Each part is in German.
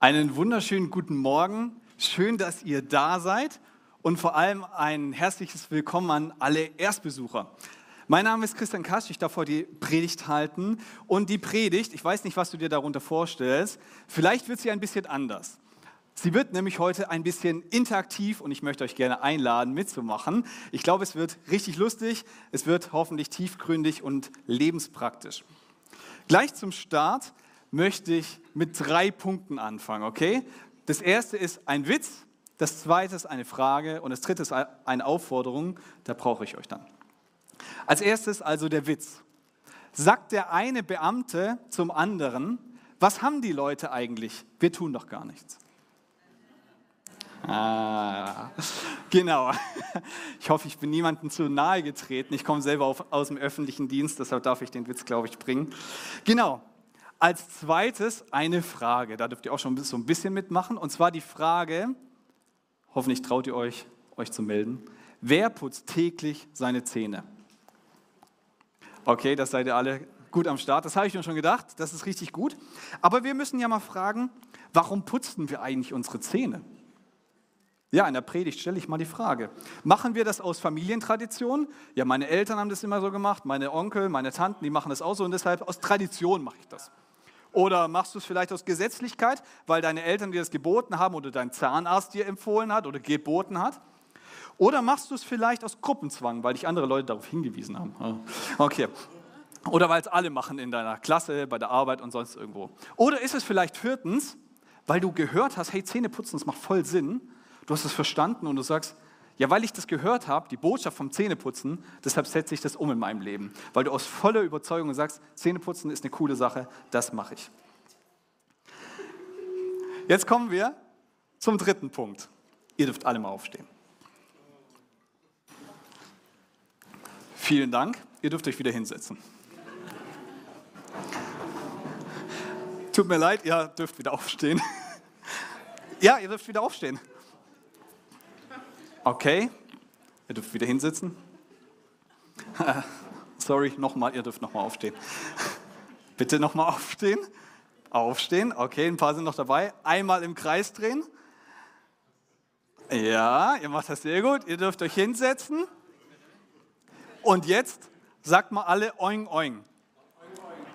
Einen wunderschönen guten Morgen. Schön, dass ihr da seid und vor allem ein herzliches Willkommen an alle Erstbesucher. Mein Name ist Christian Kasch, ich darf heute die Predigt halten. Und die Predigt, ich weiß nicht, was du dir darunter vorstellst, vielleicht wird sie ein bisschen anders. Sie wird nämlich heute ein bisschen interaktiv und ich möchte euch gerne einladen, mitzumachen. Ich glaube, es wird richtig lustig, es wird hoffentlich tiefgründig und lebenspraktisch. Gleich zum Start möchte ich mit drei Punkten anfangen, okay? Das erste ist ein Witz, das zweite ist eine Frage und das dritte ist eine Aufforderung, da brauche ich euch dann. Als erstes also der Witz. Sagt der eine Beamte zum anderen, was haben die Leute eigentlich? Wir tun doch gar nichts. Ah, genau. Ich hoffe, ich bin niemandem zu nahe getreten. Ich komme selber auf, aus dem öffentlichen Dienst, deshalb darf ich den Witz, glaube ich, bringen. Genau. Als zweites eine Frage, da dürft ihr auch schon so ein bisschen mitmachen, und zwar die Frage, hoffentlich traut ihr euch, euch zu melden, wer putzt täglich seine Zähne? Okay, das seid ihr alle gut am Start, das habe ich mir schon gedacht, das ist richtig gut. Aber wir müssen ja mal fragen, warum putzen wir eigentlich unsere Zähne? Ja, in der Predigt stelle ich mal die Frage. Machen wir das aus Familientradition? Ja, meine Eltern haben das immer so gemacht, meine Onkel, meine Tanten, die machen das auch so und deshalb aus Tradition mache ich das. Oder machst du es vielleicht aus Gesetzlichkeit, weil deine Eltern dir das geboten haben oder dein Zahnarzt dir empfohlen hat oder geboten hat? Oder machst du es vielleicht aus Gruppenzwang, weil dich andere Leute darauf hingewiesen haben? Okay. Oder weil es alle machen in deiner Klasse, bei der Arbeit und sonst irgendwo. Oder ist es vielleicht viertens, weil du gehört hast, hey, Zähne putzen, das macht voll Sinn. Du hast es verstanden und du sagst, ja, weil ich das gehört habe, die Botschaft vom Zähneputzen, deshalb setze ich das um in meinem Leben. Weil du aus voller Überzeugung sagst, Zähneputzen ist eine coole Sache, das mache ich. Jetzt kommen wir zum dritten Punkt. Ihr dürft alle mal aufstehen. Vielen Dank. Ihr dürft euch wieder hinsetzen. Tut mir leid, ihr dürft wieder aufstehen. Ja, ihr dürft wieder aufstehen. Okay, ihr dürft wieder hinsitzen. Sorry, nochmal, ihr dürft nochmal aufstehen. Bitte nochmal aufstehen. Aufstehen, okay, ein paar sind noch dabei. Einmal im Kreis drehen. Ja, ihr macht das sehr gut. Ihr dürft euch hinsetzen. Und jetzt sagt mal alle oing oing.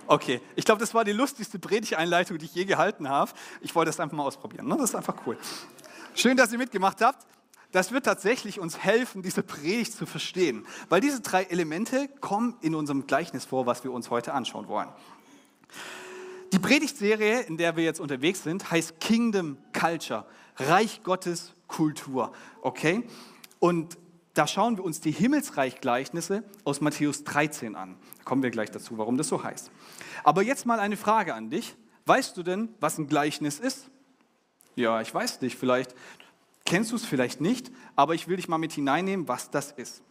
Okay, ich glaube, das war die lustigste Predigeinleitung, die ich je gehalten habe. Ich wollte das einfach mal ausprobieren. Ne? Das ist einfach cool. Schön, dass ihr mitgemacht habt das wird tatsächlich uns helfen, diese Predigt zu verstehen, weil diese drei Elemente kommen in unserem Gleichnis vor, was wir uns heute anschauen wollen. Die Predigtserie, in der wir jetzt unterwegs sind, heißt Kingdom Culture, Reich Gottes Kultur. Okay? Und da schauen wir uns die Himmelsreich-Gleichnisse aus Matthäus 13 an. Da kommen wir gleich dazu, warum das so heißt. Aber jetzt mal eine Frage an dich. Weißt du denn, was ein Gleichnis ist? Ja, ich weiß nicht. Vielleicht kennst du es vielleicht nicht, aber ich will dich mal mit hineinnehmen, was das ist.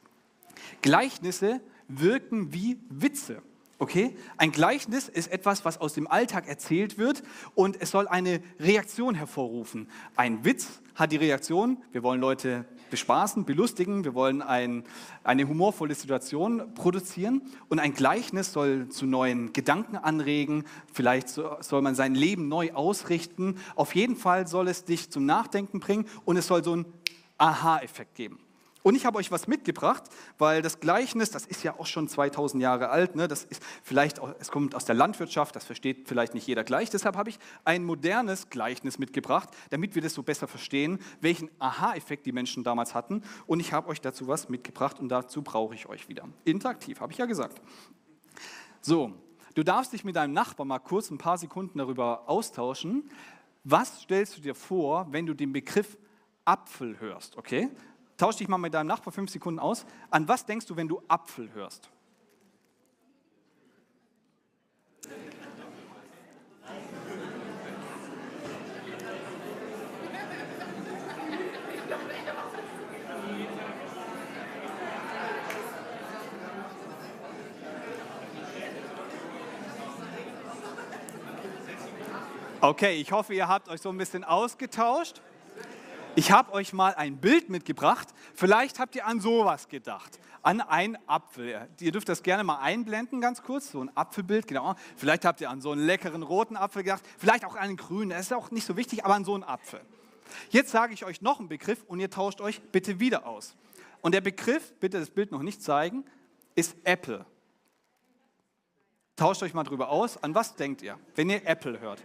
Gleichnisse wirken wie Witze. Okay? Ein Gleichnis ist etwas, was aus dem Alltag erzählt wird und es soll eine Reaktion hervorrufen. Ein Witz hat die Reaktion, wir wollen Leute bespaßen, belustigen, wir wollen ein, eine humorvolle Situation produzieren und ein Gleichnis soll zu neuen Gedanken anregen, vielleicht soll man sein Leben neu ausrichten. Auf jeden Fall soll es dich zum Nachdenken bringen und es soll so einen Aha-Effekt geben. Und ich habe euch was mitgebracht, weil das Gleichnis, das ist ja auch schon 2000 Jahre alt, ne? das ist vielleicht, es kommt aus der Landwirtschaft, das versteht vielleicht nicht jeder gleich. Deshalb habe ich ein modernes Gleichnis mitgebracht, damit wir das so besser verstehen, welchen Aha-Effekt die Menschen damals hatten. Und ich habe euch dazu was mitgebracht und dazu brauche ich euch wieder. Interaktiv, habe ich ja gesagt. So, du darfst dich mit deinem Nachbarn mal kurz ein paar Sekunden darüber austauschen. Was stellst du dir vor, wenn du den Begriff Apfel hörst, okay? Tausch dich mal mit deinem Nachbar fünf Sekunden aus. An was denkst du, wenn du Apfel hörst? Okay, ich hoffe, ihr habt euch so ein bisschen ausgetauscht. Ich habe euch mal ein Bild mitgebracht. Vielleicht habt ihr an sowas gedacht. an einen Apfel. Ihr dürft das gerne mal einblenden, ganz kurz, so ein Apfelbild, genau. Vielleicht habt ihr an so einen leckeren roten Apfel gedacht, vielleicht auch an einen grünen, das ist auch nicht so wichtig, aber an so einen Apfel. Jetzt sage ich euch noch einen Begriff und ihr tauscht euch bitte wieder aus. Und der Begriff, bitte das Bild noch nicht zeigen, ist Apple. Tauscht euch mal drüber aus. An was denkt ihr, wenn ihr Apple hört?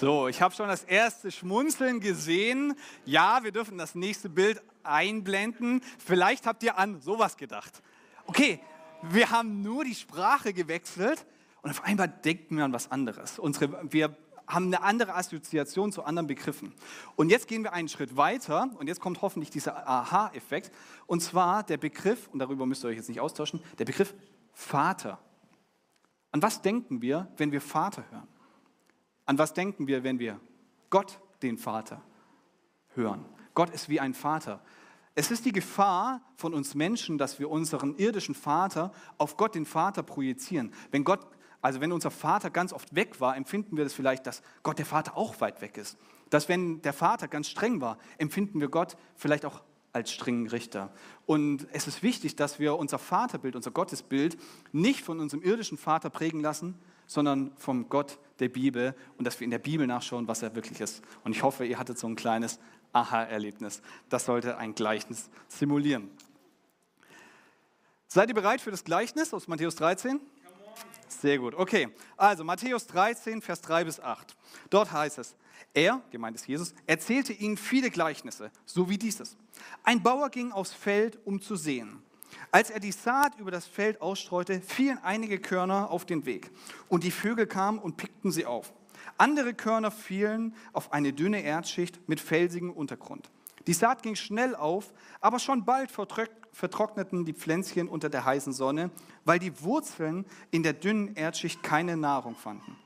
So, ich habe schon das erste Schmunzeln gesehen. Ja, wir dürfen das nächste Bild einblenden. Vielleicht habt ihr an sowas gedacht. Okay, wir haben nur die Sprache gewechselt und auf einmal denken wir an was anderes. Unsere, wir haben eine andere Assoziation zu anderen Begriffen. Und jetzt gehen wir einen Schritt weiter und jetzt kommt hoffentlich dieser Aha-Effekt. Und zwar der Begriff, und darüber müsst ihr euch jetzt nicht austauschen, der Begriff Vater. An was denken wir, wenn wir Vater hören? An was denken wir, wenn wir Gott, den Vater, hören? Gott ist wie ein Vater. Es ist die Gefahr von uns Menschen, dass wir unseren irdischen Vater auf Gott, den Vater, projizieren. Wenn Gott, also wenn unser Vater ganz oft weg war, empfinden wir das vielleicht, dass Gott, der Vater, auch weit weg ist. Dass wenn der Vater ganz streng war, empfinden wir Gott vielleicht auch als strengen Richter. Und es ist wichtig, dass wir unser Vaterbild, unser Gottesbild nicht von unserem irdischen Vater prägen lassen, sondern vom Gott der Bibel und dass wir in der Bibel nachschauen, was er wirklich ist. Und ich hoffe, ihr hattet so ein kleines Aha-Erlebnis. Das sollte ein Gleichnis simulieren. Seid ihr bereit für das Gleichnis aus Matthäus 13? Sehr gut. Okay, also Matthäus 13, Vers 3 bis 8. Dort heißt es, er, gemeint ist Jesus, erzählte ihnen viele Gleichnisse, so wie dieses. Ein Bauer ging aufs Feld, um zu sehen. Als er die Saat über das Feld ausstreute, fielen einige Körner auf den Weg und die Vögel kamen und pickten sie auf. Andere Körner fielen auf eine dünne Erdschicht mit felsigem Untergrund. Die Saat ging schnell auf, aber schon bald vertrockneten die Pflänzchen unter der heißen Sonne, weil die Wurzeln in der dünnen Erdschicht keine Nahrung fanden.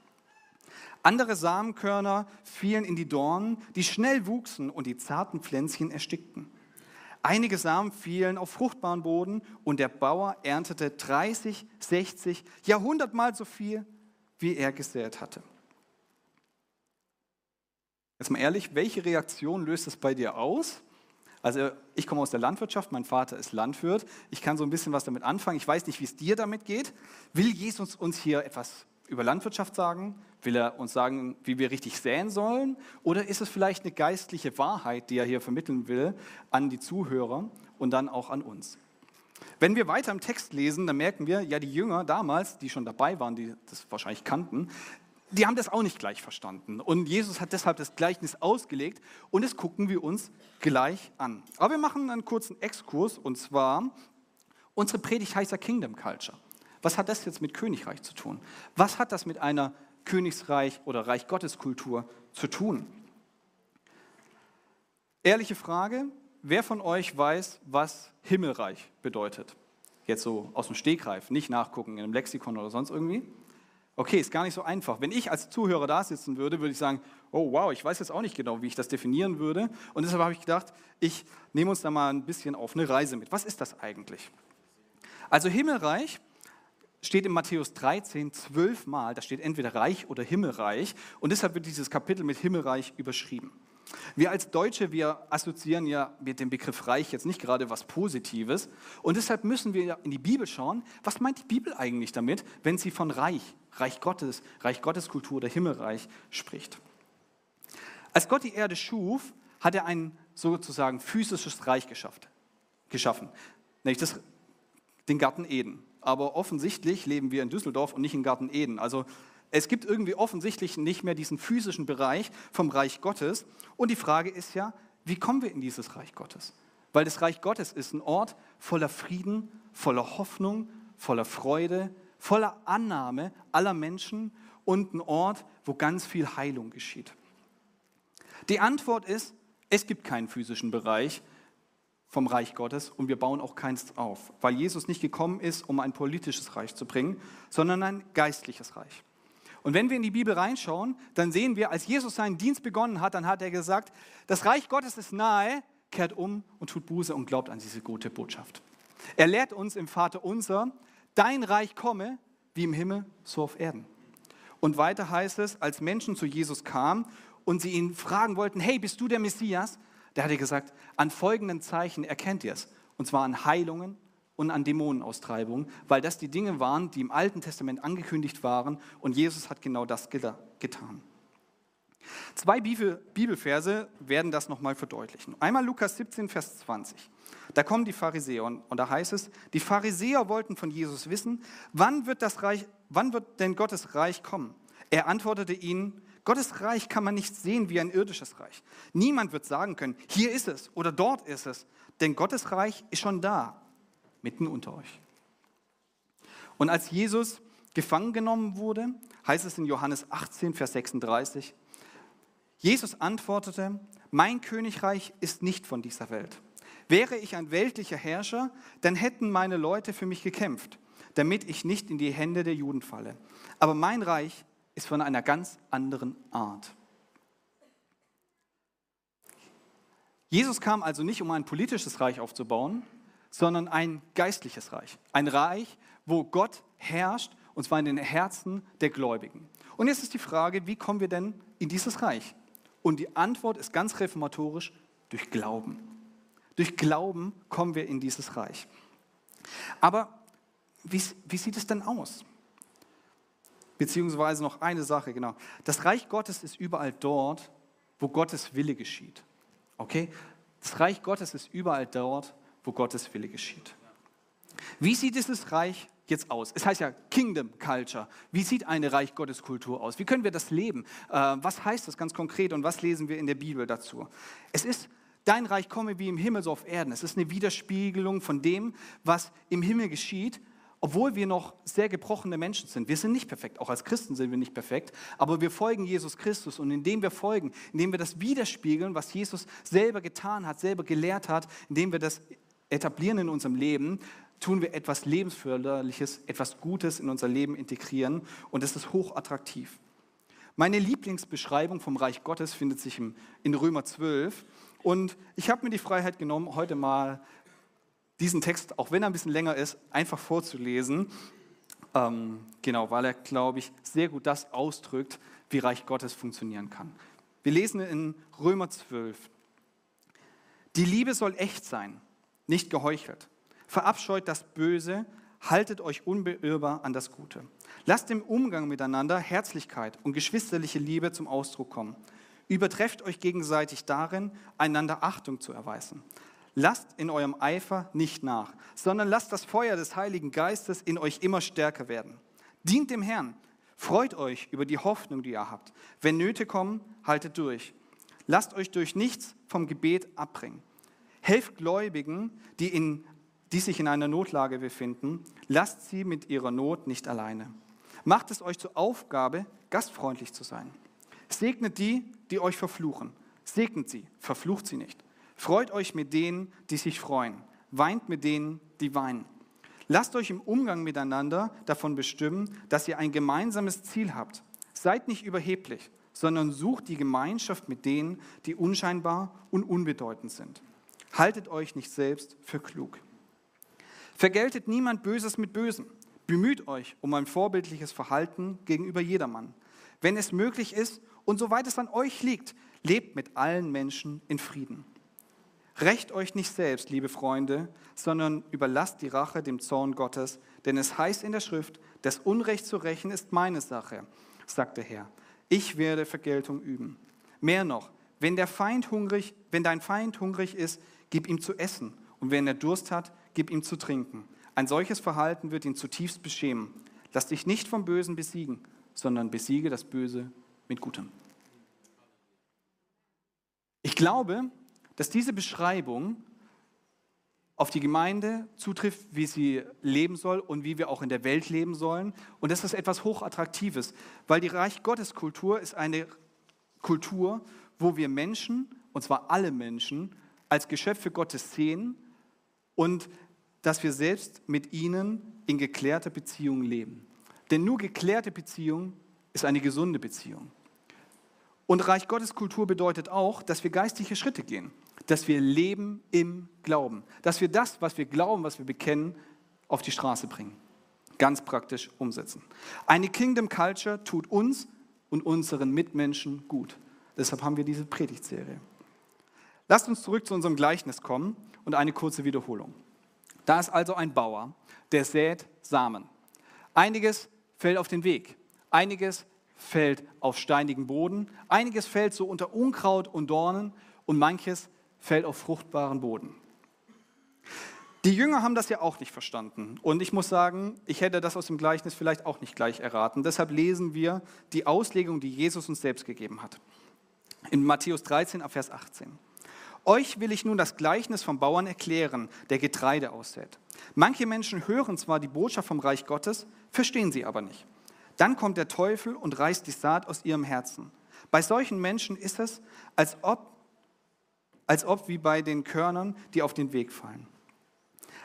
Andere Samenkörner fielen in die Dornen, die schnell wuchsen und die zarten Pflänzchen erstickten. Einige Samen fielen auf fruchtbaren Boden und der Bauer erntete 30, 60, ja 100 Mal so viel, wie er gesät hatte. Jetzt mal ehrlich, welche Reaktion löst es bei dir aus? Also ich komme aus der Landwirtschaft, mein Vater ist Landwirt, ich kann so ein bisschen was damit anfangen, ich weiß nicht, wie es dir damit geht. Will Jesus uns hier etwas über Landwirtschaft sagen? Will er uns sagen, wie wir richtig säen sollen? Oder ist es vielleicht eine geistliche Wahrheit, die er hier vermitteln will an die Zuhörer und dann auch an uns? Wenn wir weiter im Text lesen, dann merken wir, ja, die Jünger damals, die schon dabei waren, die das wahrscheinlich kannten, die haben das auch nicht gleich verstanden. Und Jesus hat deshalb das Gleichnis ausgelegt und das gucken wir uns gleich an. Aber wir machen einen kurzen Exkurs und zwar, unsere Predigt heißt ja Kingdom Culture. Was hat das jetzt mit Königreich zu tun? Was hat das mit einer Königsreich oder Reich Gottes zu tun? Ehrliche Frage, wer von euch weiß, was Himmelreich bedeutet? Jetzt so aus dem Stegreif, nicht nachgucken in einem Lexikon oder sonst irgendwie. Okay, ist gar nicht so einfach. Wenn ich als Zuhörer da sitzen würde, würde ich sagen, oh wow, ich weiß jetzt auch nicht genau, wie ich das definieren würde. Und deshalb habe ich gedacht, ich nehme uns da mal ein bisschen auf eine Reise mit. Was ist das eigentlich? Also Himmelreich steht in Matthäus 13 zwölfmal, da steht entweder Reich oder Himmelreich. Und deshalb wird dieses Kapitel mit Himmelreich überschrieben. Wir als Deutsche, wir assoziieren ja mit dem Begriff Reich jetzt nicht gerade was Positives. Und deshalb müssen wir in die Bibel schauen, was meint die Bibel eigentlich damit, wenn sie von Reich, Reich Gottes, Reich Gotteskultur oder Himmelreich spricht. Als Gott die Erde schuf, hat er ein sozusagen physisches Reich geschaffen, nämlich das, den Garten Eden aber offensichtlich leben wir in Düsseldorf und nicht in Garten Eden. Also es gibt irgendwie offensichtlich nicht mehr diesen physischen Bereich vom Reich Gottes. Und die Frage ist ja, wie kommen wir in dieses Reich Gottes? Weil das Reich Gottes ist ein Ort voller Frieden, voller Hoffnung, voller Freude, voller Annahme aller Menschen und ein Ort, wo ganz viel Heilung geschieht. Die Antwort ist, es gibt keinen physischen Bereich, vom Reich Gottes und wir bauen auch keins auf, weil Jesus nicht gekommen ist, um ein politisches Reich zu bringen, sondern ein geistliches Reich. Und wenn wir in die Bibel reinschauen, dann sehen wir, als Jesus seinen Dienst begonnen hat, dann hat er gesagt, das Reich Gottes ist nahe, kehrt um und tut Buße und glaubt an diese gute Botschaft. Er lehrt uns im Vater unser, dein Reich komme, wie im Himmel, so auf Erden. Und weiter heißt es, als Menschen zu Jesus kamen und sie ihn fragen wollten, hey, bist du der Messias? Da hat er gesagt, an folgenden Zeichen erkennt ihr es. Und zwar an Heilungen und an Dämonenaustreibungen, weil das die Dinge waren, die im Alten Testament angekündigt waren und Jesus hat genau das getan. Zwei Bibelverse werden das nochmal verdeutlichen. Einmal Lukas 17, Vers 20. Da kommen die Pharisäer und, da heißt es, die Pharisäer wollten von Jesus wissen, wann wird, das Reich, wann wird denn Gottes Reich kommen? Er antwortete ihnen, Gottes Reich kann man nicht sehen wie ein irdisches Reich. Niemand wird sagen können, hier ist es oder dort ist es, denn Gottes Reich ist schon da, mitten unter euch. Und als Jesus gefangen genommen wurde, heißt es in Johannes 18, Vers 36, Jesus antwortete, mein Königreich ist nicht von dieser Welt. Wäre ich ein weltlicher Herrscher, dann hätten meine Leute für mich gekämpft, damit ich nicht in die Hände der Juden falle. Aber mein Reich ist von einer ganz anderen Art. Jesus kam also nicht, um ein politisches Reich aufzubauen, sondern ein geistliches Reich. Ein Reich, wo Gott herrscht, und zwar in den Herzen der Gläubigen. Und jetzt ist die Frage, wie kommen wir denn in dieses Reich? Und die Antwort ist ganz reformatorisch, durch Glauben. Durch Glauben kommen wir in dieses Reich. Aber wie, wie sieht es denn aus? Beziehungsweise noch eine Sache, genau. Das Reich Gottes ist überall dort, wo Gottes Wille geschieht. Okay? Das Reich Gottes ist überall dort, wo Gottes Wille geschieht. Wie sieht dieses Reich jetzt aus? Es heißt ja Kingdom Culture. Wie sieht eine Reich Gottes Kultur aus? Wie können wir das leben? Äh, was heißt das ganz konkret und was lesen wir in der Bibel dazu? Es ist Dein Reich komme wie im Himmel so auf Erden. Es ist eine Widerspiegelung von dem, was im Himmel geschieht, obwohl wir noch sehr gebrochene Menschen sind. Wir sind nicht perfekt, auch als Christen sind wir nicht perfekt, aber wir folgen Jesus Christus. Und indem wir folgen, indem wir das widerspiegeln, was Jesus selber getan hat, selber gelehrt hat, indem wir das etablieren in unserem Leben, tun wir etwas Lebensförderliches, etwas Gutes in unser Leben integrieren. Und das ist hochattraktiv. Meine Lieblingsbeschreibung vom Reich Gottes findet sich in Römer 12 und ich habe mir die Freiheit genommen, heute mal diesen Text, auch wenn er ein bisschen länger ist, einfach vorzulesen. Ähm, genau, weil er, glaube ich, sehr gut das ausdrückt, wie Reich Gottes funktionieren kann. Wir lesen in Römer 12. Die Liebe soll echt sein, nicht geheuchelt. Verabscheut das Böse, haltet euch unbeirrbar an das Gute. Lasst im Umgang miteinander Herzlichkeit und geschwisterliche Liebe zum Ausdruck kommen. Übertrefft euch gegenseitig darin, einander Achtung zu erweisen. Lasst in eurem Eifer nicht nach, sondern lasst das Feuer des Heiligen Geistes in euch immer stärker werden. Dient dem Herrn, freut euch über die Hoffnung, die ihr habt. Wenn Nöte kommen, haltet durch. Lasst euch durch nichts vom Gebet abbringen. Helft Gläubigen, die, in, die sich in einer Notlage befinden. Lasst sie mit ihrer Not nicht alleine. Macht es euch zur Aufgabe, gastfreundlich zu sein. Segnet die, die euch verfluchen. Segnet sie, verflucht sie nicht. Freut euch mit denen, die sich freuen. Weint mit denen, die weinen. Lasst euch im Umgang miteinander davon bestimmen, dass ihr ein gemeinsames Ziel habt. Seid nicht überheblich, sondern sucht die Gemeinschaft mit denen, die unscheinbar und unbedeutend sind. Haltet euch nicht selbst für klug. Vergeltet niemand Böses mit Bösem. Bemüht euch um ein vorbildliches Verhalten gegenüber jedermann. Wenn es möglich ist und soweit es an euch liegt, lebt mit allen Menschen in Frieden. Recht euch nicht selbst, liebe Freunde, sondern überlasst die Rache dem Zorn Gottes, denn es heißt in der Schrift, das Unrecht zu rächen ist meine Sache, sagt der Herr. Ich werde Vergeltung üben. Mehr noch, wenn der Feind hungrig, wenn dein Feind hungrig ist, gib ihm zu essen, und wenn er Durst hat, gib ihm zu trinken. Ein solches Verhalten wird ihn zutiefst beschämen. Lass dich nicht vom Bösen besiegen, sondern besiege das Böse mit Gutem. Ich glaube, dass diese Beschreibung auf die Gemeinde zutrifft, wie sie leben soll und wie wir auch in der Welt leben sollen. Und das ist etwas Hochattraktives, weil die Reich Gottes Kultur ist eine Kultur, wo wir Menschen, und zwar alle Menschen, als Geschöpfe Gottes sehen und dass wir selbst mit ihnen in geklärter Beziehung leben. Denn nur geklärte Beziehung ist eine gesunde Beziehung. Und Reich Gottes Kultur bedeutet auch, dass wir geistliche Schritte gehen, dass wir leben im Glauben, dass wir das, was wir glauben, was wir bekennen, auf die Straße bringen, ganz praktisch umsetzen. Eine Kingdom Culture tut uns und unseren Mitmenschen gut. Deshalb haben wir diese Predigtserie. Lasst uns zurück zu unserem Gleichnis kommen und eine kurze Wiederholung. Da ist also ein Bauer, der sät Samen. Einiges fällt auf den Weg, einiges fällt auf steinigen Boden, einiges fällt so unter Unkraut und Dornen und manches fällt auf fruchtbaren Boden. Die Jünger haben das ja auch nicht verstanden. Und ich muss sagen, ich hätte das aus dem Gleichnis vielleicht auch nicht gleich erraten. Deshalb lesen wir die Auslegung, die Jesus uns selbst gegeben hat. In Matthäus 13, Vers 18. Euch will ich nun das Gleichnis vom Bauern erklären, der Getreide aussät. Manche Menschen hören zwar die Botschaft vom Reich Gottes, verstehen sie aber nicht. Dann kommt der Teufel und reißt die Saat aus ihrem Herzen. Bei solchen Menschen ist es, als ob, als ob wie bei den Körnern, die auf den Weg fallen.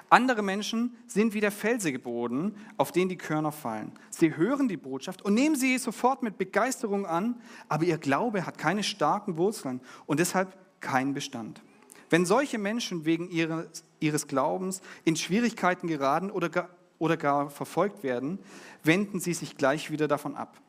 Andere Menschen sind wie der felsige Boden, auf den die Körner fallen. Sie hören die Botschaft und nehmen sie sofort mit Begeisterung an, aber ihr Glaube hat keine starken Wurzeln und deshalb keinen Bestand. Wenn solche Menschen wegen ihres, ihres Glaubens in Schwierigkeiten geraten oder gar, oder gar verfolgt werden, wenden sie sich gleich wieder davon ab.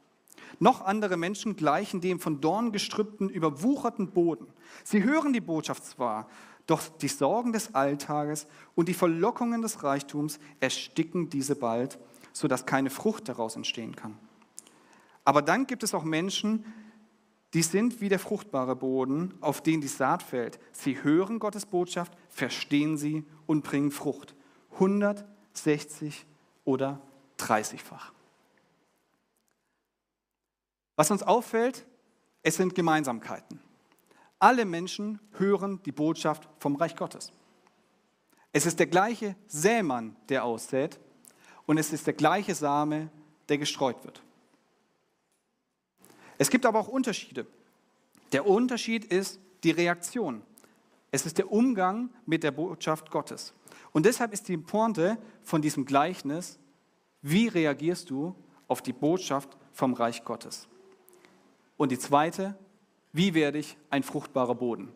Noch andere Menschen gleichen dem von Dorn gestrüppten, überwucherten Boden. Sie hören die Botschaft zwar, doch die Sorgen des Alltages und die Verlockungen des Reichtums ersticken diese bald, sodass keine Frucht daraus entstehen kann. Aber dann gibt es auch Menschen, die sind wie der fruchtbare Boden, auf den die Saat fällt. Sie hören Gottes Botschaft, verstehen sie und bringen Frucht. 160 oder 30-fach. Was uns auffällt, es sind Gemeinsamkeiten. Alle Menschen hören die Botschaft vom Reich Gottes. Es ist der gleiche Sämann, der aussät, und es ist der gleiche Same, der gestreut wird. Es gibt aber auch Unterschiede. Der Unterschied ist die Reaktion. Es ist der Umgang mit der Botschaft Gottes. Und deshalb ist die Pointe von diesem Gleichnis, wie reagierst du auf die Botschaft vom Reich Gottes? Und die zweite, wie werde ich ein fruchtbarer Boden?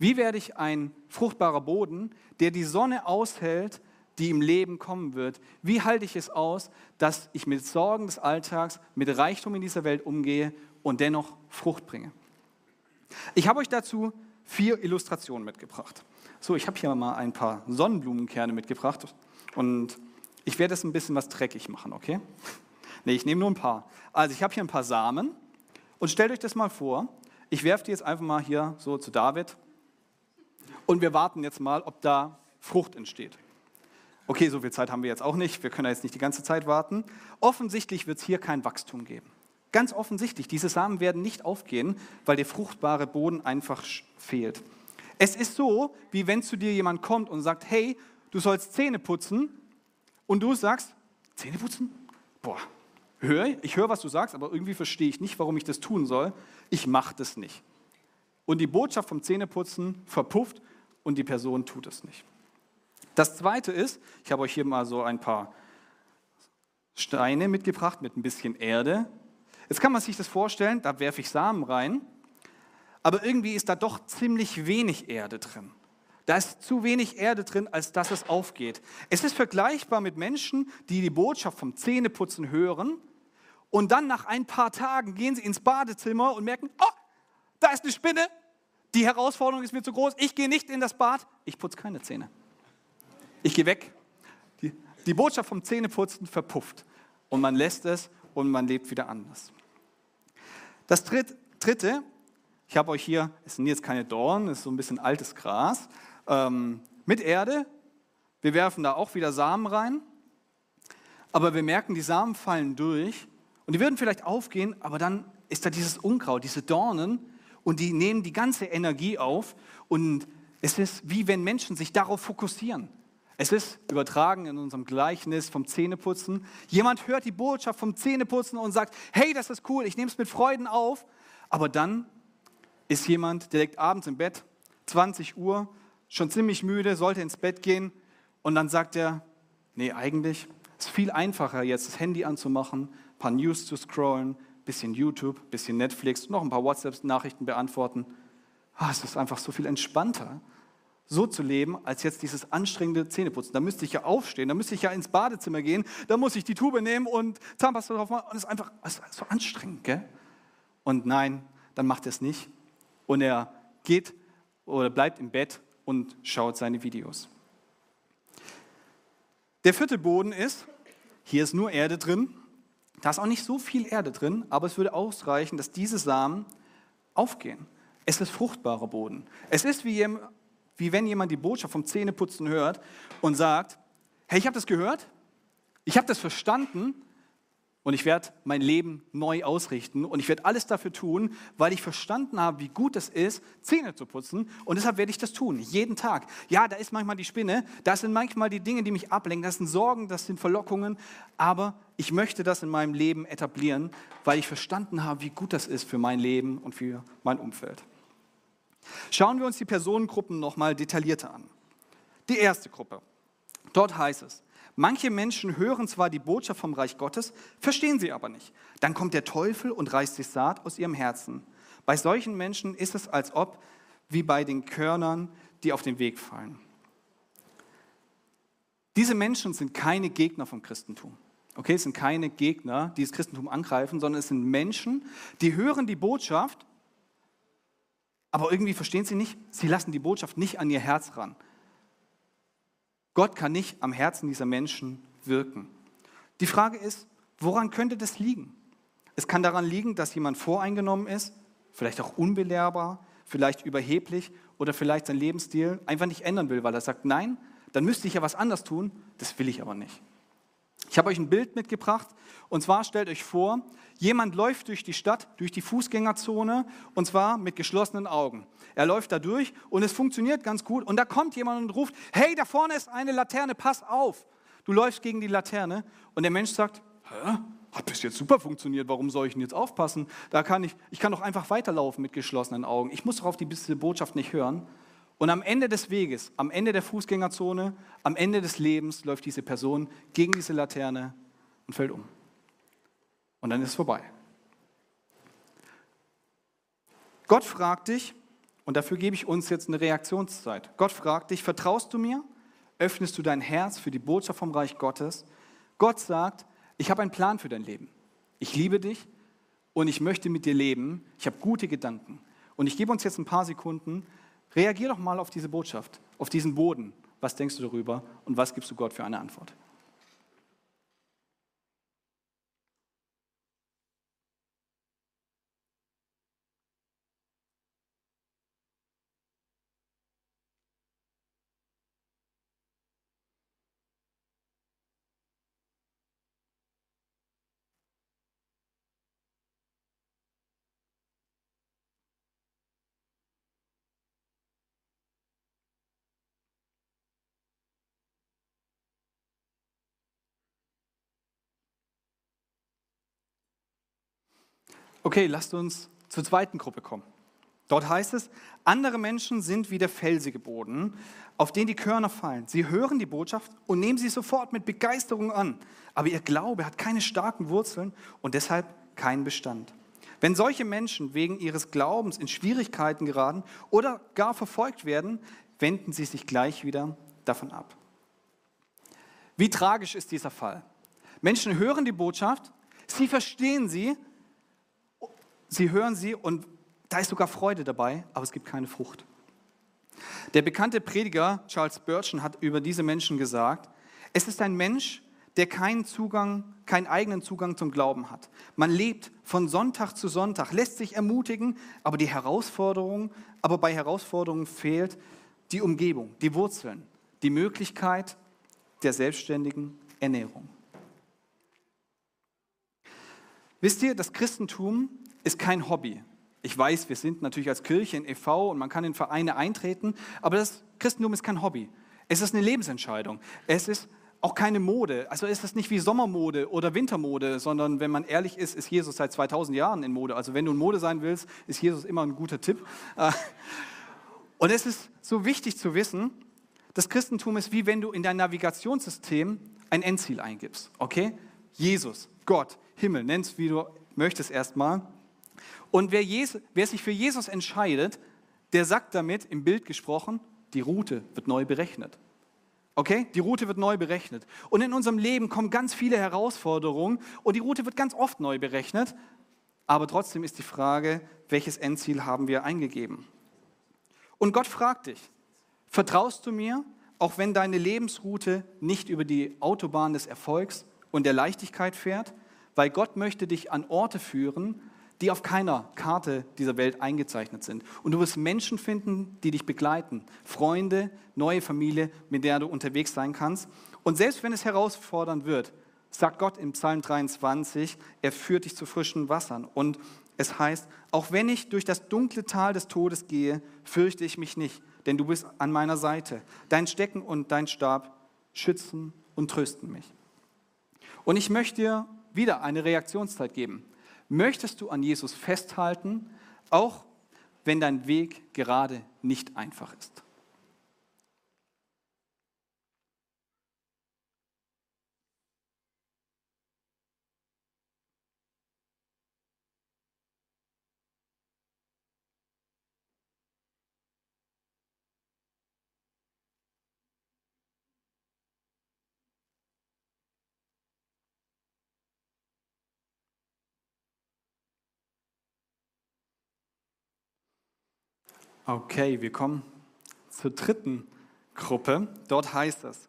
Wie werde ich ein fruchtbarer Boden, der die Sonne aushält, die im Leben kommen wird? Wie halte ich es aus, dass ich mit Sorgen des Alltags, mit Reichtum in dieser Welt umgehe und dennoch Frucht bringe. Ich habe euch dazu vier Illustrationen mitgebracht. So, ich habe hier mal ein paar Sonnenblumenkerne mitgebracht und ich werde es ein bisschen was dreckig machen, okay? Nee, ich nehme nur ein paar. Also ich habe hier ein paar Samen und stellt euch das mal vor, ich werfe die jetzt einfach mal hier so zu David und wir warten jetzt mal, ob da Frucht entsteht. Okay, so viel Zeit haben wir jetzt auch nicht, wir können jetzt nicht die ganze Zeit warten. Offensichtlich wird es hier kein Wachstum geben. Ganz offensichtlich, diese Samen werden nicht aufgehen, weil der fruchtbare Boden einfach fehlt. Es ist so, wie wenn zu dir jemand kommt und sagt, hey, du sollst Zähne putzen und du sagst, Zähne putzen? Boah, hör, ich höre, was du sagst, aber irgendwie verstehe ich nicht, warum ich das tun soll. Ich mache das nicht. Und die Botschaft vom Zähneputzen verpufft und die Person tut es nicht. Das zweite ist, ich habe euch hier mal so ein paar Steine mitgebracht mit ein bisschen Erde. Jetzt kann man sich das vorstellen, da werfe ich Samen rein, aber irgendwie ist da doch ziemlich wenig Erde drin. Da ist zu wenig Erde drin, als dass es aufgeht. Es ist vergleichbar mit Menschen, die die Botschaft vom Zähneputzen hören und dann nach ein paar Tagen gehen sie ins Badezimmer und merken, oh, da ist eine Spinne, die Herausforderung ist mir zu groß, ich gehe nicht in das Bad, ich putze keine Zähne. Ich gehe weg. Die, die Botschaft vom Zähneputzen verpufft und man lässt es und man lebt wieder anders. Das dritte, ich habe euch hier, es sind jetzt keine Dornen, es ist so ein bisschen altes Gras, ähm, mit Erde. Wir werfen da auch wieder Samen rein, aber wir merken, die Samen fallen durch und die würden vielleicht aufgehen, aber dann ist da dieses Unkraut, diese Dornen und die nehmen die ganze Energie auf und es ist wie wenn Menschen sich darauf fokussieren. Es ist übertragen in unserem Gleichnis vom Zähneputzen. Jemand hört die Botschaft vom Zähneputzen und sagt, hey, das ist cool, ich nehme es mit Freuden auf. Aber dann ist jemand, der liegt abends im Bett, 20 Uhr, schon ziemlich müde, sollte ins Bett gehen und dann sagt er, nee, eigentlich ist viel einfacher jetzt das Handy anzumachen, ein paar News zu scrollen, bisschen YouTube, bisschen Netflix, noch ein paar WhatsApp-Nachrichten beantworten. Ah, es ist einfach so viel entspannter, so zu leben, als jetzt dieses anstrengende Zähneputzen. Da müsste ich ja aufstehen, da müsste ich ja ins Badezimmer gehen, da muss ich die Tube nehmen und Zahnpasta drauf machen. Und es ist einfach es ist so anstrengend. Gell? Und nein, dann macht er es nicht. Und er geht oder bleibt im Bett und schaut seine Videos. Der vierte Boden ist, hier ist nur Erde drin. Da ist auch nicht so viel Erde drin, aber es würde ausreichen, dass diese Samen aufgehen. Es ist fruchtbarer Boden. Es ist wie, wie wenn jemand die Botschaft vom Zähneputzen hört und sagt, hey, ich habe das gehört, ich habe das verstanden und ich werde mein Leben neu ausrichten und ich werde alles dafür tun, weil ich verstanden habe, wie gut es ist, Zähne zu putzen. Und deshalb werde ich das tun, jeden Tag. Ja, da ist manchmal die Spinne, da sind manchmal die Dinge, die mich ablenken, das sind Sorgen, das sind Verlockungen. Aber ich möchte das in meinem Leben etablieren, weil ich verstanden habe, wie gut das ist für mein Leben und für mein Umfeld. Schauen wir uns die Personengruppen nochmal detaillierter an. Die erste Gruppe. Dort heißt es, Manche Menschen hören zwar die Botschaft vom Reich Gottes, verstehen sie aber nicht. Dann kommt der Teufel und reißt die Saat aus ihrem Herzen. Bei solchen Menschen ist es, als ob wie bei den Körnern, die auf den Weg fallen. Diese Menschen sind keine Gegner vom Christentum. Okay, es sind keine Gegner, die das Christentum angreifen, sondern es sind Menschen, die hören die Botschaft, aber irgendwie verstehen sie nicht, sie lassen die Botschaft nicht an ihr Herz ran. Gott kann nicht am Herzen dieser Menschen wirken. Die Frage ist, woran könnte das liegen? Es kann daran liegen, dass jemand voreingenommen ist, vielleicht auch unbelehrbar, vielleicht überheblich oder vielleicht sein Lebensstil einfach nicht ändern will, weil er sagt, nein, dann müsste ich ja was anders tun, das will ich aber nicht. Ich habe euch ein Bild mitgebracht und zwar stellt euch vor, jemand läuft durch die Stadt, durch die Fußgängerzone und zwar mit geschlossenen Augen. Er läuft da durch und es funktioniert ganz gut und da kommt jemand und ruft, hey, da vorne ist eine Laterne, pass auf. Du läufst gegen die Laterne und der Mensch sagt, Hä? hat bis jetzt super funktioniert, warum soll ich denn jetzt aufpassen? Da kann ich, ich kann doch einfach weiterlaufen mit geschlossenen Augen. Ich muss doch auf die Botschaft nicht hören. Und am Ende des Weges, am Ende der Fußgängerzone, am Ende des Lebens läuft diese Person gegen diese Laterne und fällt um. Und dann ist es vorbei. Gott fragt dich, und dafür gebe ich uns jetzt eine Reaktionszeit. Gott fragt dich, vertraust du mir? Öffnest du dein Herz für die Botschaft vom Reich Gottes? Gott sagt, ich habe einen Plan für dein Leben. Ich liebe dich und ich möchte mit dir leben. Ich habe gute Gedanken. Und ich gebe uns jetzt ein paar Sekunden, Reagier doch mal auf diese Botschaft, auf diesen Boden. Was denkst du darüber und was gibst du Gott für eine Antwort? Okay, lasst uns zur zweiten Gruppe kommen. Dort heißt es, andere Menschen sind wie der felsige Boden, auf den die Körner fallen. Sie hören die Botschaft und nehmen sie sofort mit Begeisterung an. Aber ihr Glaube hat keine starken Wurzeln und deshalb keinen Bestand. Wenn solche Menschen wegen ihres Glaubens in Schwierigkeiten geraten oder gar verfolgt werden, wenden sie sich gleich wieder davon ab. Wie tragisch ist dieser Fall? Menschen hören die Botschaft, sie verstehen sie, Sie hören sie und da ist sogar Freude dabei, aber es gibt keine Frucht. Der bekannte Prediger Charles Spurgeon hat über diese Menschen gesagt, es ist ein Mensch, der keinen Zugang, keinen eigenen Zugang zum Glauben hat. Man lebt von Sonntag zu Sonntag, lässt sich ermutigen, aber die Herausforderung, aber bei Herausforderungen fehlt die Umgebung, die Wurzeln, die Möglichkeit der selbstständigen Ernährung. Wisst ihr, das Christentum ist kein Hobby. Ich weiß, wir sind natürlich als Kirche in e.V. und man kann in Vereine eintreten, aber das Christentum ist kein Hobby. Es ist eine Lebensentscheidung. Es ist auch keine Mode. Also ist es nicht wie Sommermode oder Wintermode, sondern wenn man ehrlich ist, ist Jesus seit 2000 Jahren in Mode. Also wenn du in Mode sein willst, ist Jesus immer ein guter Tipp. Und es ist so wichtig zu wissen, das Christentum ist wie wenn du in dein Navigationssystem ein Endziel eingibst. Okay? Jesus, Gott, Himmel, nennst wie du möchte es erstmal. Und wer, Jesus, wer sich für Jesus entscheidet, der sagt damit, im Bild gesprochen, die Route wird neu berechnet. Okay? Die Route wird neu berechnet. Und in unserem Leben kommen ganz viele Herausforderungen und die Route wird ganz oft neu berechnet. Aber trotzdem ist die Frage, welches Endziel haben wir eingegeben? Und Gott fragt dich, vertraust du mir, auch wenn deine Lebensroute nicht über die Autobahn des Erfolgs und der Leichtigkeit fährt? Weil Gott möchte dich an Orte führen, die auf keiner Karte dieser Welt eingezeichnet sind. Und du wirst Menschen finden, die dich begleiten. Freunde, neue Familie, mit der du unterwegs sein kannst. Und selbst wenn es herausfordernd wird, sagt Gott im Psalm 23, er führt dich zu frischen Wassern. Und es heißt, auch wenn ich durch das dunkle Tal des Todes gehe, fürchte ich mich nicht, denn du bist an meiner Seite. Dein Stecken und dein Stab schützen und trösten mich. Und ich möchte dir wieder eine Reaktionszeit geben. Möchtest du an Jesus festhalten, auch wenn dein Weg gerade nicht einfach ist? Okay, wir kommen zur dritten Gruppe. Dort heißt es,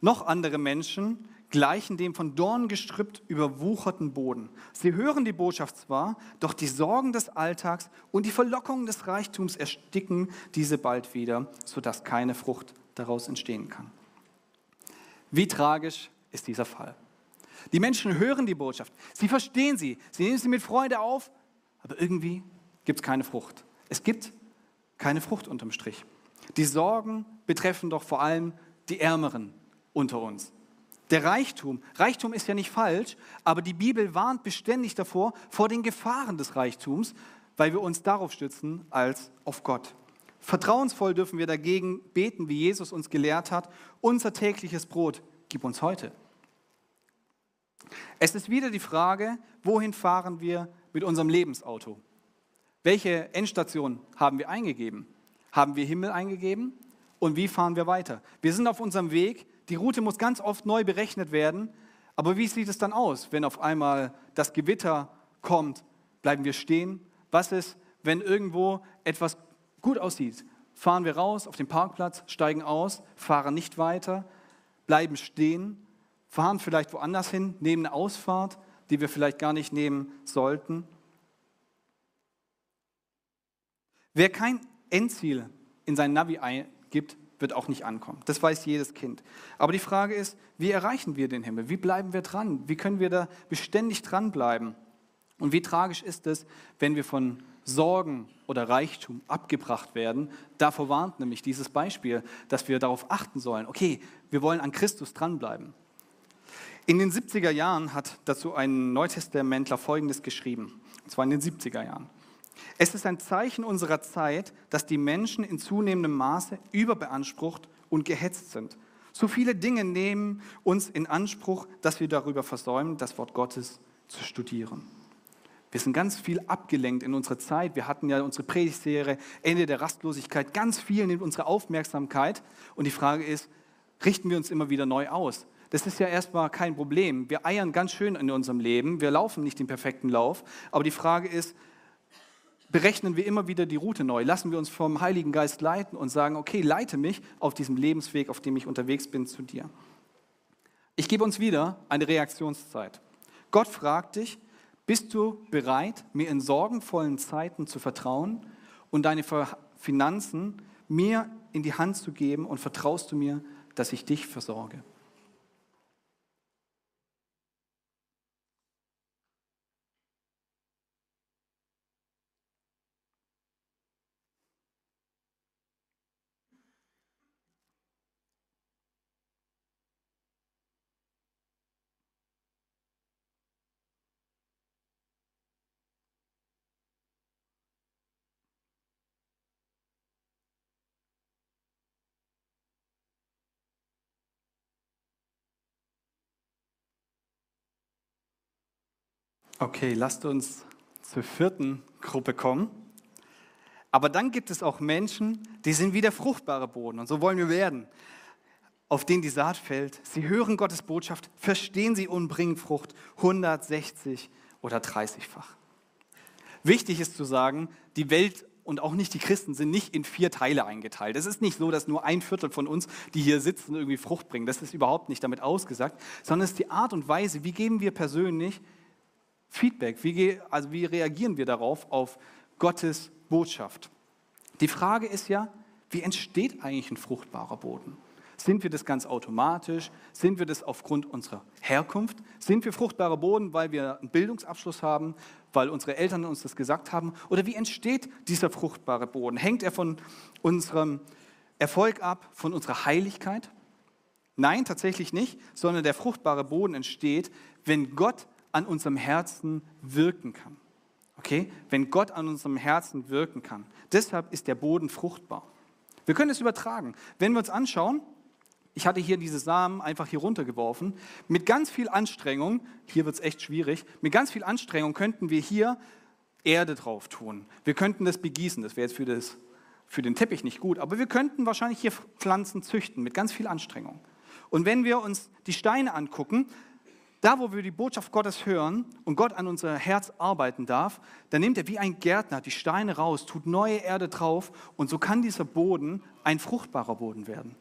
noch andere Menschen gleichen dem von Dornen gestrüppt überwucherten Boden. Sie hören die Botschaft zwar, doch die Sorgen des Alltags und die Verlockungen des Reichtums ersticken diese bald wieder, sodass keine Frucht daraus entstehen kann. Wie tragisch ist dieser Fall? Die Menschen hören die Botschaft, sie verstehen sie, sie nehmen sie mit Freude auf, aber irgendwie gibt es keine Frucht. Es gibt keine Frucht unterm Strich. Die Sorgen betreffen doch vor allem die Ärmeren unter uns. Der Reichtum, Reichtum ist ja nicht falsch, aber die Bibel warnt beständig davor, vor den Gefahren des Reichtums, weil wir uns darauf stützen als auf Gott. Vertrauensvoll dürfen wir dagegen beten, wie Jesus uns gelehrt hat, unser tägliches Brot gib uns heute. Es ist wieder die Frage, wohin fahren wir mit unserem Lebensauto? Welche Endstation haben wir eingegeben? Haben wir Himmel eingegeben? Und wie fahren wir weiter? Wir sind auf unserem Weg. Die Route muss ganz oft neu berechnet werden. Aber wie sieht es dann aus, wenn auf einmal das Gewitter kommt? Bleiben wir stehen? Was ist, wenn irgendwo etwas gut aussieht? Fahren wir raus auf den Parkplatz, steigen aus, fahren nicht weiter, bleiben stehen, fahren vielleicht woanders hin, nehmen eine Ausfahrt, die wir vielleicht gar nicht nehmen sollten? Wer kein Endziel in sein Navi eingibt, wird auch nicht ankommen. Das weiß jedes Kind. Aber die Frage ist, wie erreichen wir den Himmel? Wie bleiben wir dran? Wie können wir da beständig dranbleiben? Und wie tragisch ist es, wenn wir von Sorgen oder Reichtum abgebracht werden? Davor warnt nämlich dieses Beispiel, dass wir darauf achten sollen. Okay, wir wollen an Christus dranbleiben. In den 70er Jahren hat dazu ein Neutestamentler Folgendes geschrieben. Und zwar in den 70er Jahren. Es ist ein Zeichen unserer Zeit, dass die Menschen in zunehmendem Maße überbeansprucht und gehetzt sind. So viele Dinge nehmen uns in Anspruch, dass wir darüber versäumen, das Wort Gottes zu studieren. Wir sind ganz viel abgelenkt in unserer Zeit. Wir hatten ja unsere Predigtserie Ende der Rastlosigkeit. Ganz viel nimmt unsere Aufmerksamkeit. Und die Frage ist, richten wir uns immer wieder neu aus? Das ist ja erstmal kein Problem. Wir eiern ganz schön in unserem Leben. Wir laufen nicht den perfekten Lauf. Aber die Frage ist, berechnen wir immer wieder die Route neu. Lassen wir uns vom Heiligen Geist leiten und sagen, okay, leite mich auf diesem Lebensweg, auf dem ich unterwegs bin, zu dir. Ich gebe uns wieder eine Reaktionszeit. Gott fragt dich, bist du bereit, mir in sorgenvollen Zeiten zu vertrauen und deine Finanzen mir in die Hand zu geben und vertraust du mir, dass ich dich versorge? Okay, lasst uns zur vierten Gruppe kommen. Aber dann gibt es auch Menschen, die sind wie der fruchtbare Boden und so wollen wir werden, auf den die Saat fällt. Sie hören Gottes Botschaft, verstehen sie und bringen Frucht 160 oder 30-fach. Wichtig ist zu sagen, die Welt und auch nicht die Christen sind nicht in vier Teile eingeteilt. Es ist nicht so, dass nur ein Viertel von uns, die hier sitzen, irgendwie Frucht bringen. Das ist überhaupt nicht damit ausgesagt, sondern es ist die Art und Weise, wie geben wir persönlich Feedback, wie, also wie reagieren wir darauf, auf Gottes Botschaft. Die Frage ist ja, wie entsteht eigentlich ein fruchtbarer Boden? Sind wir das ganz automatisch? Sind wir das aufgrund unserer Herkunft? Sind wir fruchtbarer Boden, weil wir einen Bildungsabschluss haben, weil unsere Eltern uns das gesagt haben? Oder wie entsteht dieser fruchtbare Boden? Hängt er von unserem Erfolg ab, von unserer Heiligkeit? Nein, tatsächlich nicht, sondern der fruchtbare Boden entsteht, wenn Gott an unserem Herzen wirken kann. Okay? Wenn Gott an unserem Herzen wirken kann. Deshalb ist der Boden fruchtbar. Wir können es übertragen. Wenn wir uns anschauen, ich hatte hier diese Samen einfach hier runtergeworfen. Mit ganz viel Anstrengung, hier wird es echt schwierig, mit ganz viel Anstrengung könnten wir hier Erde drauf tun. Wir könnten das begießen, das wäre jetzt für, das, für den Teppich nicht gut, aber wir könnten wahrscheinlich hier Pflanzen züchten mit ganz viel Anstrengung. Und wenn wir uns die Steine angucken, da, wo wir die Botschaft Gottes hören und Gott an unser Herz arbeiten darf, dann nimmt er wie ein Gärtner die Steine raus, tut neue Erde drauf und so kann dieser Boden ein fruchtbarer Boden werden.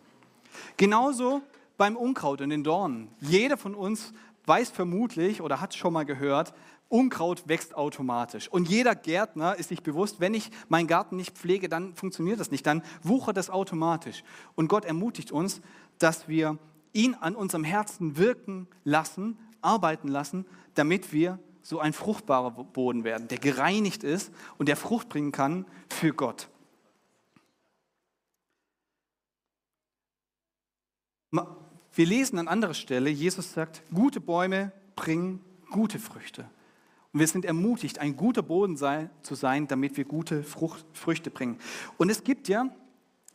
Genauso beim Unkraut und den Dornen. Jeder von uns weiß vermutlich oder hat schon mal gehört, Unkraut wächst automatisch. Und jeder Gärtner ist sich bewusst, wenn ich meinen Garten nicht pflege, dann funktioniert das nicht, dann wuchert das automatisch. Und Gott ermutigt uns, dass wir ihn an unserem Herzen wirken lassen arbeiten lassen, damit wir so ein fruchtbarer Boden werden, der gereinigt ist und der Frucht bringen kann für Gott. Wir lesen an anderer Stelle, Jesus sagt, gute Bäume bringen gute Früchte. Und wir sind ermutigt, ein guter Boden sei, zu sein, damit wir gute Frucht, Früchte bringen. Und es gibt ja,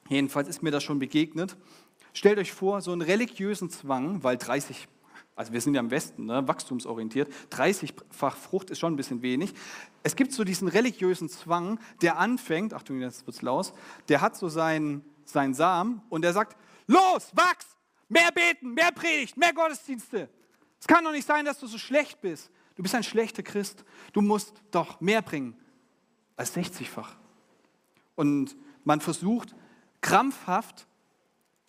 jedenfalls ist mir das schon begegnet, stellt euch vor, so einen religiösen Zwang, weil 30 also wir sind ja im Westen, ne, wachstumsorientiert. 30-fach Frucht ist schon ein bisschen wenig. Es gibt so diesen religiösen Zwang, der anfängt, Achtung, jetzt wird's laus, der hat so seinen, seinen Samen und der sagt, los, wachs, mehr beten, mehr Predigt, mehr Gottesdienste. Es kann doch nicht sein, dass du so schlecht bist. Du bist ein schlechter Christ. Du musst doch mehr bringen als 60-fach. Und man versucht krampfhaft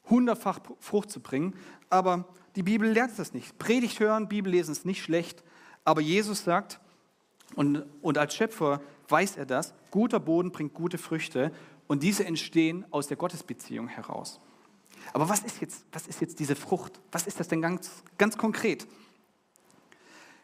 hundertfach Frucht zu bringen, aber die Bibel lehrt das nicht. Predigt hören, Bibel lesen ist nicht schlecht, aber Jesus sagt, und, und als Schöpfer weiß er das, guter Boden bringt gute Früchte und diese entstehen aus der Gottesbeziehung heraus. Aber was ist jetzt, was ist jetzt diese Frucht? Was ist das denn ganz, ganz konkret?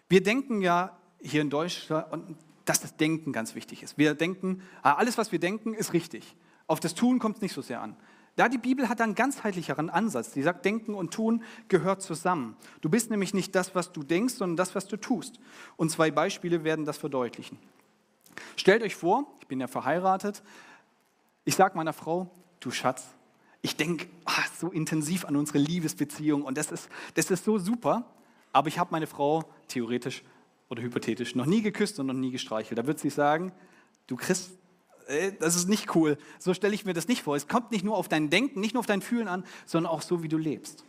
Wir denken ja hier in Deutschland, dass das Denken ganz wichtig ist. Wir denken, ah, alles, was wir denken, ist richtig. Auf das Tun kommt es nicht so sehr an. Da die Bibel hat einen ganzheitlicheren Ansatz. Die sagt, Denken und Tun gehört zusammen. Du bist nämlich nicht das, was du denkst, sondern das, was du tust. Und zwei Beispiele werden das verdeutlichen. Stellt euch vor, ich bin ja verheiratet, ich sage meiner Frau, du Schatz, ich denke ah, so intensiv an unsere Liebesbeziehung und das ist, das ist so super, aber ich habe meine Frau theoretisch oder hypothetisch noch nie geküsst und noch nie gestreichelt. Da wird sie sagen, du kriegst äh, das ist nicht cool. So stelle ich mir das nicht vor. Es kommt nicht nur auf dein Denken, nicht nur auf dein Fühlen an, sondern auch so, wie du lebst.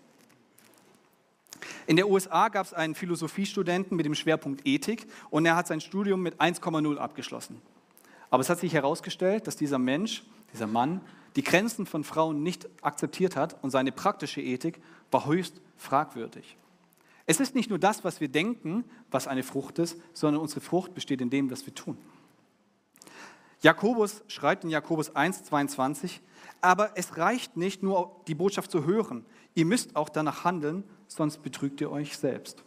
In der USA gab es einen Philosophiestudenten mit dem Schwerpunkt Ethik und er hat sein Studium mit 1,0 abgeschlossen. Aber es hat sich herausgestellt, dass dieser Mensch, dieser Mann, die Grenzen von Frauen nicht akzeptiert hat und seine praktische Ethik war höchst fragwürdig. Es ist nicht nur das, was wir denken, was eine Frucht ist, sondern unsere Frucht besteht in dem, was wir tun. Jakobus schreibt in Jakobus 1, 22, aber es reicht nicht nur die Botschaft zu hören, ihr müsst auch danach handeln, sonst betrügt ihr euch selbst.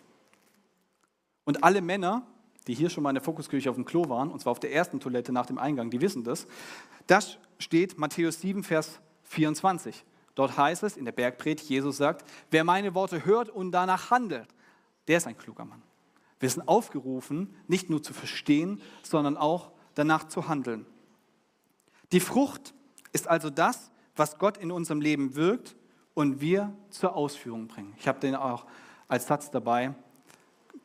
Und alle Männer, die hier schon mal in der Fokuskirche auf dem Klo waren, und zwar auf der ersten Toilette nach dem Eingang, die wissen das, das steht Matthäus 7, Vers 24. Dort heißt es in der Bergpredigt, Jesus sagt, wer meine Worte hört und danach handelt, der ist ein kluger Mann. Wir sind aufgerufen, nicht nur zu verstehen, sondern auch danach zu handeln. Die Frucht ist also das, was Gott in unserem Leben wirkt und wir zur Ausführung bringen. Ich habe den auch als Satz dabei.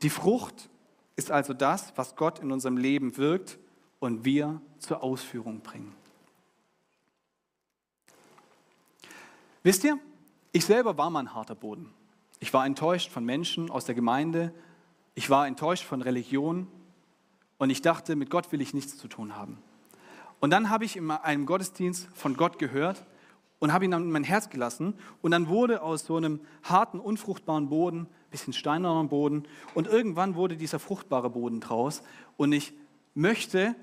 Die Frucht ist also das, was Gott in unserem Leben wirkt und wir zur Ausführung bringen. Wisst ihr, ich selber war mal ein harter Boden. Ich war enttäuscht von Menschen aus der Gemeinde, ich war enttäuscht von Religion und ich dachte, mit Gott will ich nichts zu tun haben. Und dann habe ich in einem Gottesdienst von Gott gehört und habe ihn in mein Herz gelassen. Und dann wurde aus so einem harten, unfruchtbaren Boden, bisschen steinernen Boden, und irgendwann wurde dieser fruchtbare Boden draus. Und ich möchte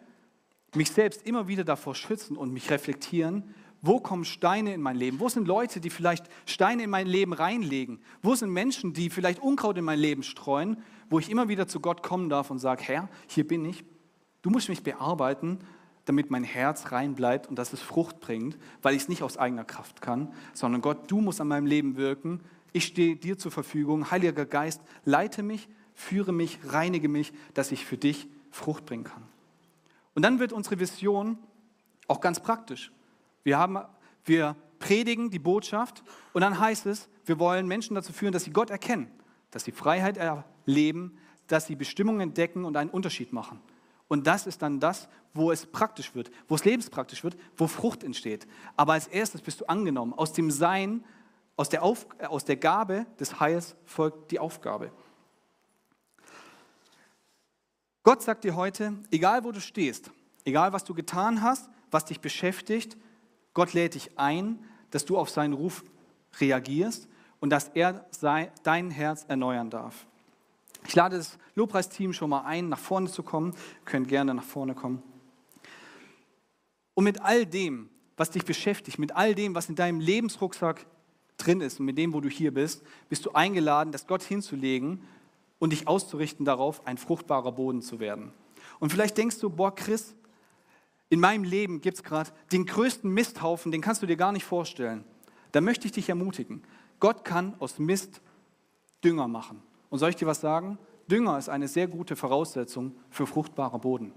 mich selbst immer wieder davor schützen und mich reflektieren, wo kommen Steine in mein Leben? Wo sind Leute, die vielleicht Steine in mein Leben reinlegen? Wo sind Menschen, die vielleicht Unkraut in mein Leben streuen, wo ich immer wieder zu Gott kommen darf und sage, Herr, hier bin ich. Du musst mich bearbeiten, damit mein Herz rein bleibt und dass es Frucht bringt, weil ich es nicht aus eigener Kraft kann, sondern Gott, du musst an meinem Leben wirken. Ich stehe dir zur Verfügung. Heiliger Geist, leite mich, führe mich, reinige mich, dass ich für dich Frucht bringen kann. Und dann wird unsere Vision auch ganz praktisch. Wir, haben, wir predigen die Botschaft und dann heißt es, wir wollen Menschen dazu führen, dass sie Gott erkennen, dass sie Freiheit erleben, dass sie Bestimmungen entdecken und einen Unterschied machen. Und das ist dann das, wo es praktisch wird, wo es lebenspraktisch wird, wo Frucht entsteht. Aber als erstes bist du angenommen. Aus dem Sein, aus der, Auf, aus der Gabe des Heils folgt die Aufgabe. Gott sagt dir heute, egal wo du stehst, egal was du getan hast, was dich beschäftigt, Gott lädt dich ein, dass du auf seinen Ruf reagierst und dass er dein Herz erneuern darf. Ich lade das Lobpreisteam schon mal ein, nach vorne zu kommen. Ihr könnt gerne nach vorne kommen. Und mit all dem, was dich beschäftigt, mit all dem, was in deinem Lebensrucksack drin ist und mit dem, wo du hier bist, bist du eingeladen, das Gott hinzulegen und dich auszurichten darauf, ein fruchtbarer Boden zu werden. Und vielleicht denkst du, boah, Chris, in meinem Leben gibt es gerade den größten Misthaufen, den kannst du dir gar nicht vorstellen. Da möchte ich dich ermutigen. Gott kann aus Mist Dünger machen. Und soll ich dir was sagen? Dünger ist eine sehr gute Voraussetzung für fruchtbarer Boden.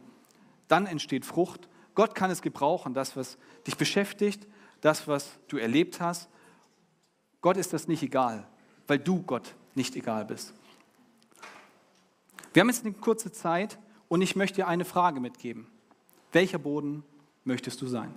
Dann entsteht Frucht. Gott kann es gebrauchen, das, was dich beschäftigt, das, was du erlebt hast. Gott ist das nicht egal, weil du Gott nicht egal bist. Wir haben jetzt eine kurze Zeit und ich möchte dir eine Frage mitgeben. Welcher Boden möchtest du sein?